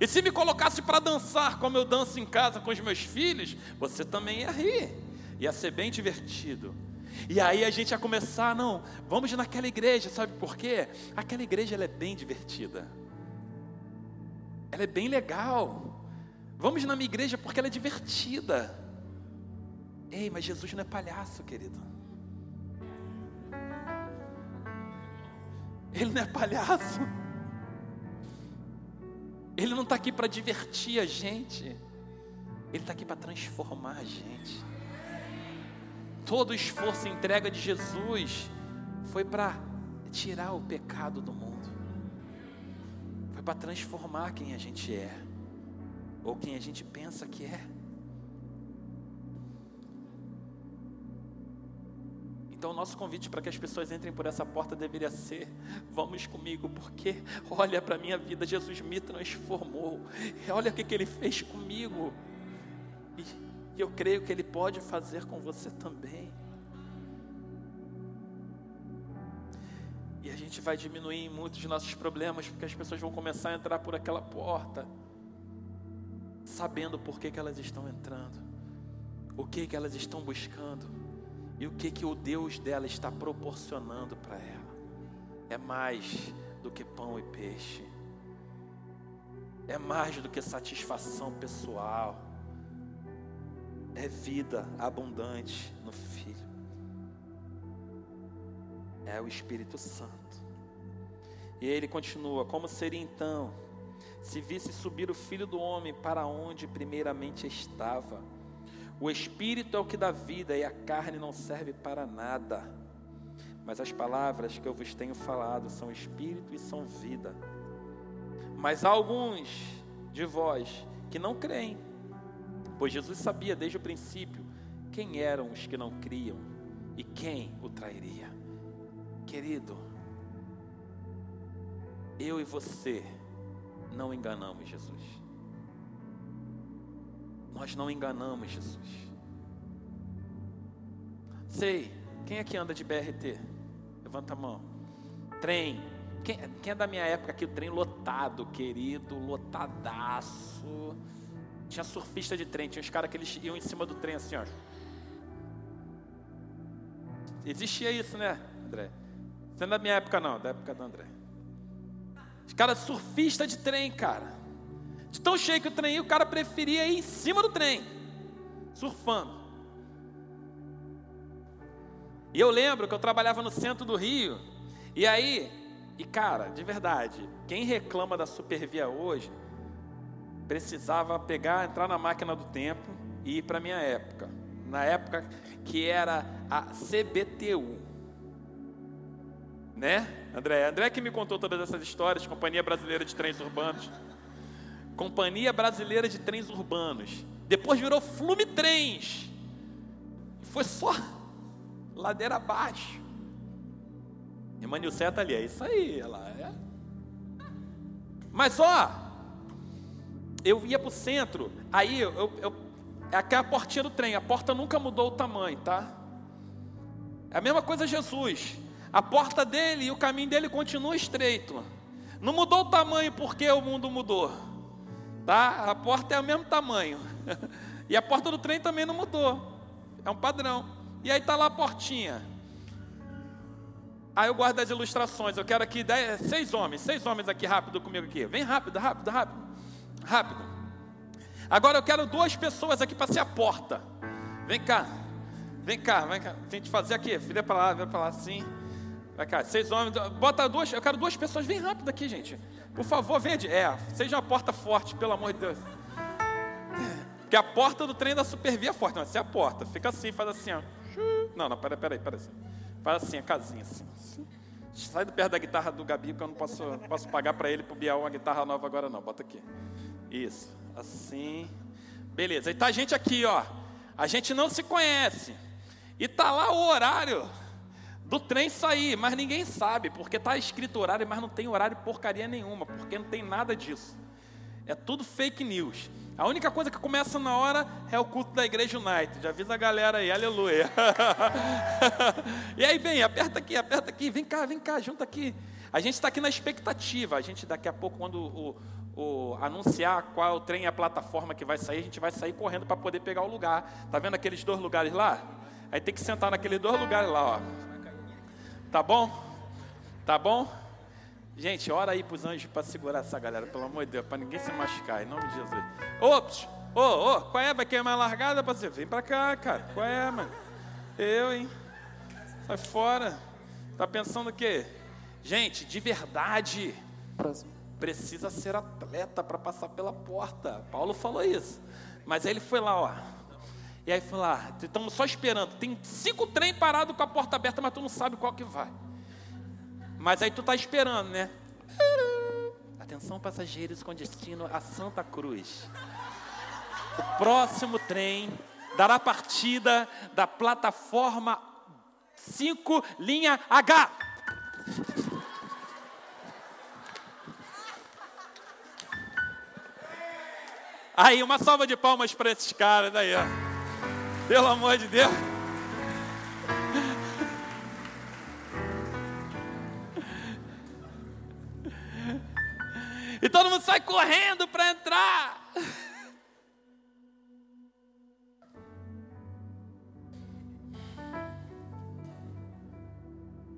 E se me colocasse para dançar como eu danço em casa com os meus filhos, você também ia rir. Ia ser bem divertido. E aí a gente ia começar, não, vamos naquela igreja, sabe por quê? Aquela igreja ela é bem divertida. Ela é bem legal. Vamos na minha igreja porque ela é divertida. Ei, mas Jesus não é palhaço, querido. Ele não é palhaço. Ele não está aqui para divertir a gente. Ele está aqui para transformar a gente. Todo o esforço e entrega de Jesus foi para tirar o pecado do mundo. Foi para transformar quem a gente é. Ou quem a gente pensa que é. Então, o nosso convite para que as pessoas entrem por essa porta deveria ser: vamos comigo, porque olha para a minha vida, Jesus me transformou, olha o que, que Ele fez comigo. E eu creio que Ele pode fazer com você também. E a gente vai diminuir muitos de nossos problemas, porque as pessoas vão começar a entrar por aquela porta, sabendo por que, que elas estão entrando, o que, que elas estão buscando, e o que, que o Deus dela está proporcionando para ela. É mais do que pão e peixe, é mais do que satisfação pessoal, é vida abundante no Filho é o Espírito Santo. E ele continua: Como seria então, se visse subir o filho do homem para onde primeiramente estava? O Espírito é o que dá vida e a carne não serve para nada. Mas as palavras que eu vos tenho falado são Espírito e são vida. Mas há alguns de vós que não creem, pois Jesus sabia desde o princípio quem eram os que não criam e quem o trairia. Querido, eu e você não enganamos Jesus. Nós não enganamos Jesus. Sei, quem é que anda de BRT? Levanta a mão. Trem. Quem, quem é da minha época aqui? O trem lotado, querido, lotadaço. Tinha surfista de trem, tinha os caras que eles iam em cima do trem assim, ó. Existia isso, né, André? Não é da minha época, não, da época do André. Os caras surfista de trem, cara. De tão cheio que o trem, o cara preferia ir em cima do trem, surfando. E eu lembro que eu trabalhava no centro do Rio, e aí, e cara, de verdade, quem reclama da Supervia hoje, precisava pegar, entrar na máquina do tempo e ir para minha época. Na época que era a CBTU né? André, André que me contou todas essas histórias, Companhia Brasileira de Trens Urbanos. Companhia Brasileira de Trens Urbanos. Depois virou Flume Trens. Foi só ladeira abaixo. Irmã Nilce tá ali, é isso aí, ela é. Mas ó, eu ia para o centro, aí eu, eu, eu é aquela portinha do trem, a porta nunca mudou o tamanho, tá? É a mesma coisa Jesus. A porta dele e o caminho dele continua estreito. Não mudou o tamanho porque o mundo mudou. Tá? A porta é o mesmo tamanho. [LAUGHS] E a porta do trem também não mudou. É um padrão. E aí está lá a portinha. Aí eu guardo as ilustrações. Eu quero aqui dez, seis homens, seis homens aqui rápido comigo aqui. Vem rápido, rápido, rápido. Rápido. Agora eu quero duas pessoas aqui para ser a porta. Vem cá. Vem cá, vem cá. Tem que fazer aqui. Vira para lá, vira para lá assim. Vai cá, seis homens, bota duas, eu quero duas pessoas, vem rápido aqui, gente. Por favor, vende. É, seja uma porta forte, pelo amor de Deus. Porque a porta do trem da Supervia é forte, não, essa é a porta. Fica assim, faz assim, ó. Não, não, peraí, peraí, peraí. Faz assim, a casinha assim. Sai do perto da guitarra do Gabi, porque eu não posso, não posso pagar para ele pro Bial uma guitarra nova agora não. Bota aqui. Isso. Assim. Beleza. E tá a gente aqui, ó. A gente não se conhece. E tá lá o horário do trem sair, mas ninguém sabe, porque está escrito horário, mas não tem horário porcaria nenhuma, porque não tem nada disso. É tudo fake news. A única coisa que começa na hora é o culto da Igreja United. Avisa a galera aí, aleluia. [LAUGHS] e aí vem, aperta aqui, aperta aqui, vem cá, vem cá, junta aqui. A gente está aqui na expectativa. A gente daqui a pouco, quando o, o, anunciar qual é o trem e a plataforma que vai sair, a gente vai sair correndo para poder pegar o lugar. Tá vendo aqueles dois lugares lá? Aí tem que sentar naqueles dois lugares lá, ó. Tá bom? Tá bom? Gente, ora aí para os anjos para segurar essa galera, pelo amor de Deus, para ninguém se machucar, em nome de Jesus. Ops, ô, ô, qual é? Vai queimar a largada para você? Vem para cá, cara. Qual é, mano? Eu, hein? Sai fora. Tá pensando o quê? Gente, de verdade, precisa ser atleta para passar pela porta. Paulo falou isso. Mas aí ele foi lá, ó. E aí foi lá, estamos só esperando. Tem cinco trem parados com a porta aberta, mas tu não sabe qual que vai. Mas aí tu está esperando, né? Atenção, passageiros com destino a Santa Cruz. O próximo trem dará partida da plataforma 5, linha H. Aí, uma salva de palmas para esses caras aí, ó. Pelo amor de Deus. E todo mundo sai correndo para entrar.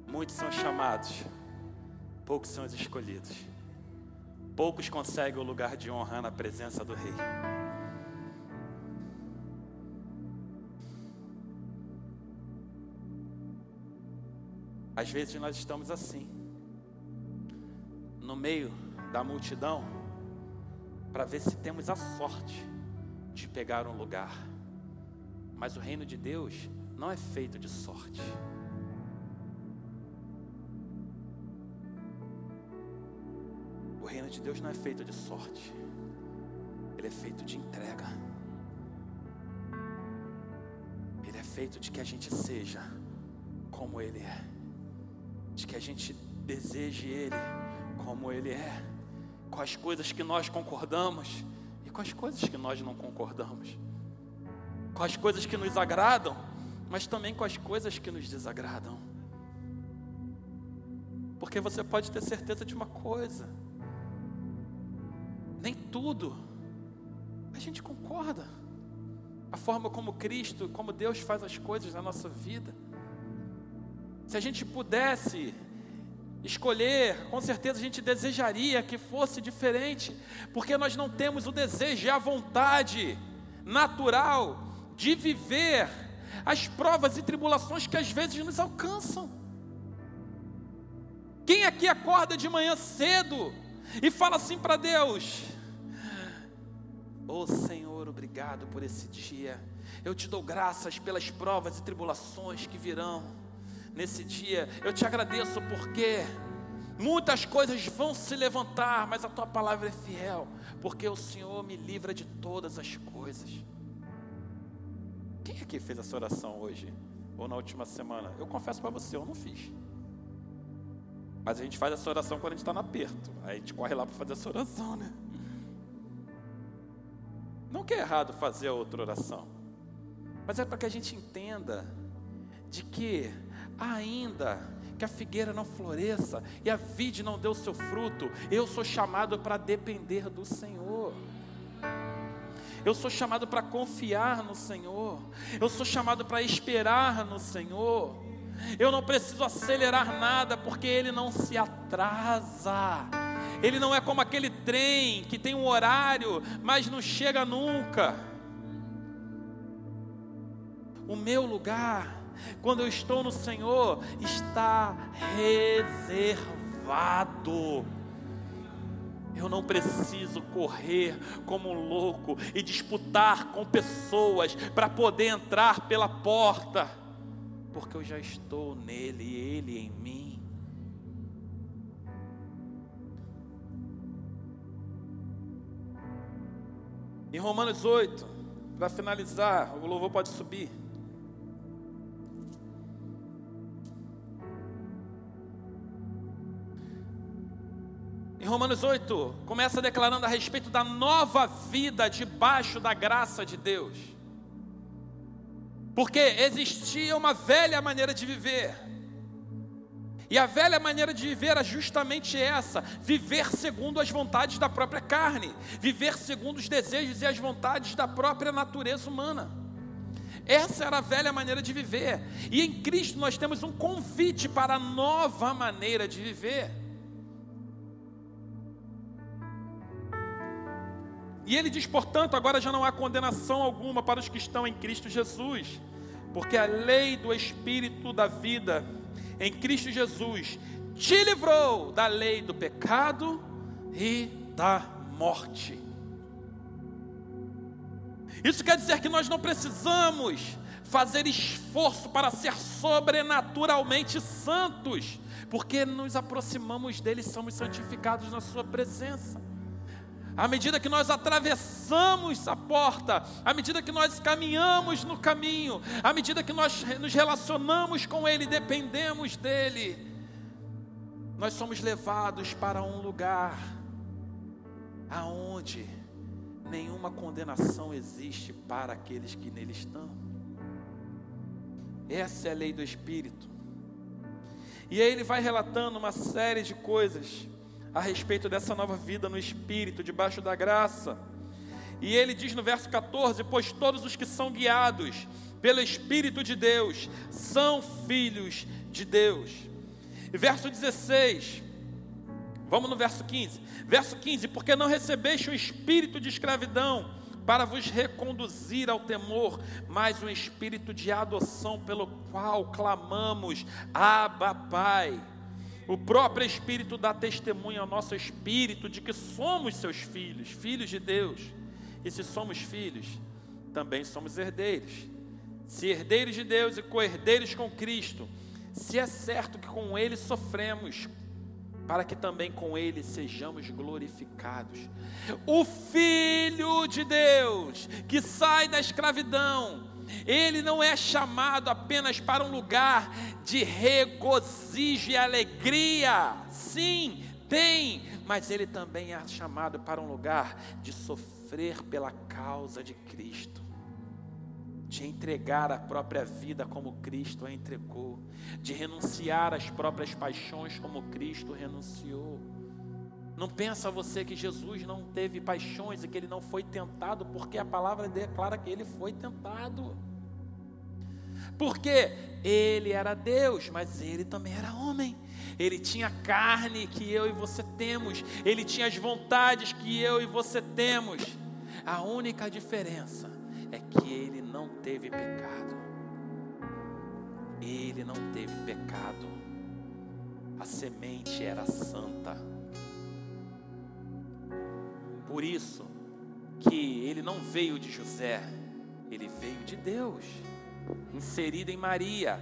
Muitos são chamados, poucos são os escolhidos. Poucos conseguem o lugar de honra na presença do Rei. Às vezes nós estamos assim, no meio da multidão, para ver se temos a sorte de pegar um lugar. Mas o reino de Deus não é feito de sorte. O reino de Deus não é feito de sorte, ele é feito de entrega. Ele é feito de que a gente seja como Ele é de que a gente deseje Ele como Ele é, com as coisas que nós concordamos e com as coisas que nós não concordamos, com as coisas que nos agradam, mas também com as coisas que nos desagradam. Porque você pode ter certeza de uma coisa: nem tudo a gente concorda. A forma como Cristo, como Deus faz as coisas na nossa vida. Se a gente pudesse escolher, com certeza a gente desejaria que fosse diferente, porque nós não temos o desejo e a vontade natural de viver as provas e tribulações que às vezes nos alcançam. Quem aqui acorda de manhã cedo e fala assim para Deus: Ô oh, Senhor, obrigado por esse dia, eu te dou graças pelas provas e tribulações que virão nesse dia. Eu te agradeço porque muitas coisas vão se levantar, mas a tua palavra é fiel, porque o Senhor me livra de todas as coisas. Quem aqui fez essa oração hoje ou na última semana? Eu confesso para você, eu não fiz. Mas a gente faz essa oração quando a gente está no aperto. Aí a gente corre lá para fazer essa oração, né? Não que é errado fazer outra oração, mas é para que a gente entenda de que ainda que a figueira não floresça e a vide não dê o seu fruto, eu sou chamado para depender do Senhor. Eu sou chamado para confiar no Senhor. Eu sou chamado para esperar no Senhor. Eu não preciso acelerar nada, porque Ele não se atrasa. Ele não é como aquele trem que tem um horário, mas não chega nunca. O meu lugar quando eu estou no Senhor, está reservado. Eu não preciso correr como um louco e disputar com pessoas para poder entrar pela porta, porque eu já estou nele e ele em mim. Em Romanos 8, para finalizar, o louvor pode subir. Em Romanos 8, começa declarando a respeito da nova vida debaixo da graça de Deus. Porque existia uma velha maneira de viver. E a velha maneira de viver era justamente essa: viver segundo as vontades da própria carne, viver segundo os desejos e as vontades da própria natureza humana. Essa era a velha maneira de viver. E em Cristo nós temos um convite para a nova maneira de viver. E ele diz, portanto, agora já não há condenação alguma para os que estão em Cristo Jesus, porque a lei do Espírito da vida em Cristo Jesus te livrou da lei do pecado e da morte. Isso quer dizer que nós não precisamos fazer esforço para ser sobrenaturalmente santos, porque nos aproximamos dele e somos santificados na Sua presença. À medida que nós atravessamos a porta, à medida que nós caminhamos no caminho, à medida que nós nos relacionamos com Ele, dependemos dEle, nós somos levados para um lugar aonde nenhuma condenação existe para aqueles que nele estão. Essa é a lei do Espírito. E aí ele vai relatando uma série de coisas a respeito dessa nova vida no Espírito, debaixo da graça. E ele diz no verso 14: Pois todos os que são guiados pelo Espírito de Deus são filhos de Deus. E verso 16, vamos no verso 15. Verso 15: Porque não recebeste o espírito de escravidão para vos reconduzir ao temor, mas um espírito de adoção pelo qual clamamos, Abba, Pai. O próprio Espírito dá testemunho ao nosso espírito de que somos seus filhos, filhos de Deus. E se somos filhos, também somos herdeiros. Se herdeiros de Deus e co-herdeiros com Cristo, se é certo que com Ele sofremos, para que também com ele sejamos glorificados. O Filho de Deus, que sai da escravidão, ele não é chamado apenas para um lugar de regozijo e alegria, sim, tem, mas ele também é chamado para um lugar de sofrer pela causa de Cristo de entregar a própria vida como Cristo a entregou, de renunciar às próprias paixões como Cristo renunciou. Não pensa você que Jesus não teve paixões e que ele não foi tentado, porque a palavra declara que ele foi tentado. Porque ele era Deus, mas ele também era homem. Ele tinha carne que eu e você temos, ele tinha as vontades que eu e você temos. A única diferença é que ele não teve pecado. Ele não teve pecado. A semente era santa. Por isso que ele não veio de José, ele veio de Deus, inserido em Maria,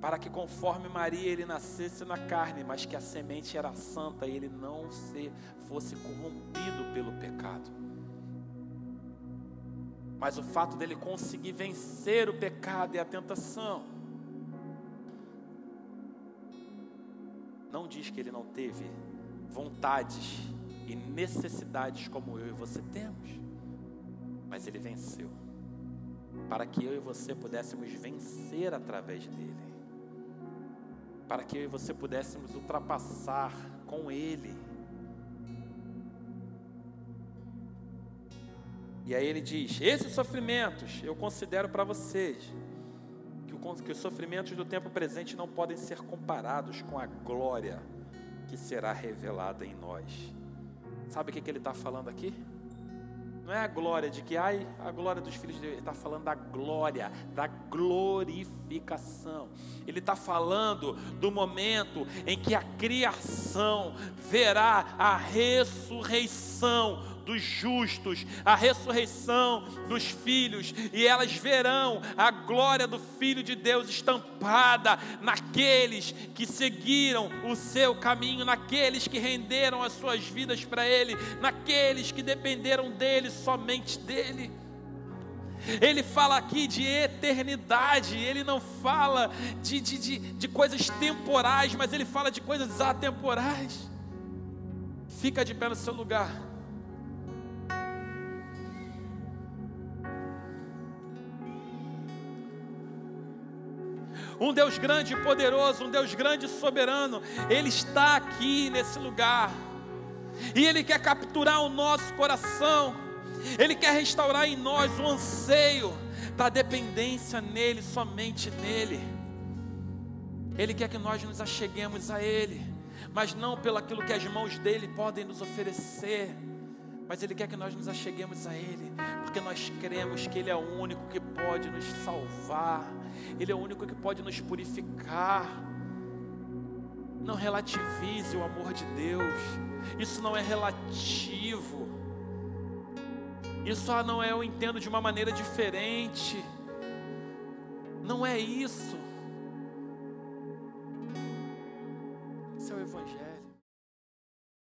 para que conforme Maria ele nascesse na carne, mas que a semente era santa e ele não se fosse corrompido pelo pecado. Mas o fato dele conseguir vencer o pecado e a tentação, não diz que ele não teve vontades e necessidades como eu e você temos, mas ele venceu, para que eu e você pudéssemos vencer através dele, para que eu e você pudéssemos ultrapassar com ele E aí ele diz: Esses sofrimentos eu considero para vocês, que, os sofrimentos do tempo presente não podem ser comparados com a glória que será revelada em nós. Sabe o que, que ele está falando aqui? Não é a glória de que, ai, a glória dos filhos de Deus. Ele está falando da glória, da glorificação. Ele está falando do momento em que a criação verá a ressurreição dos justos, a ressurreição dos filhos, e elas verão a glória do Filho de Deus estampada naqueles que seguiram o seu caminho, naqueles que renderam as suas vidas para Ele, naqueles que dependeram dele, somente dele. Ele fala aqui de eternidade, ele não fala de, de, de, de, coisas temporais, mas ele fala de coisas atemporais. Fica de pé no seu lugar. Um Deus grande e poderoso, um Deus grande e soberano, Ele está aqui nesse lugar, e Ele quer capturar o nosso coração, Ele quer restaurar em nós o anseio da dependência nele, somente nele. Ele quer que nós nos acheguemos a Ele, mas não pelo aquilo que as mãos dele podem nos oferecer mas Ele quer que nós nos acheguemos a Ele, porque nós cremos que Ele é o único que pode nos salvar, Ele é o único que pode nos purificar. Não relativize o amor de Deus, isso não é relativo, isso ah, não é eu entendo de uma maneira diferente, não é isso. Esse é o Evangelho.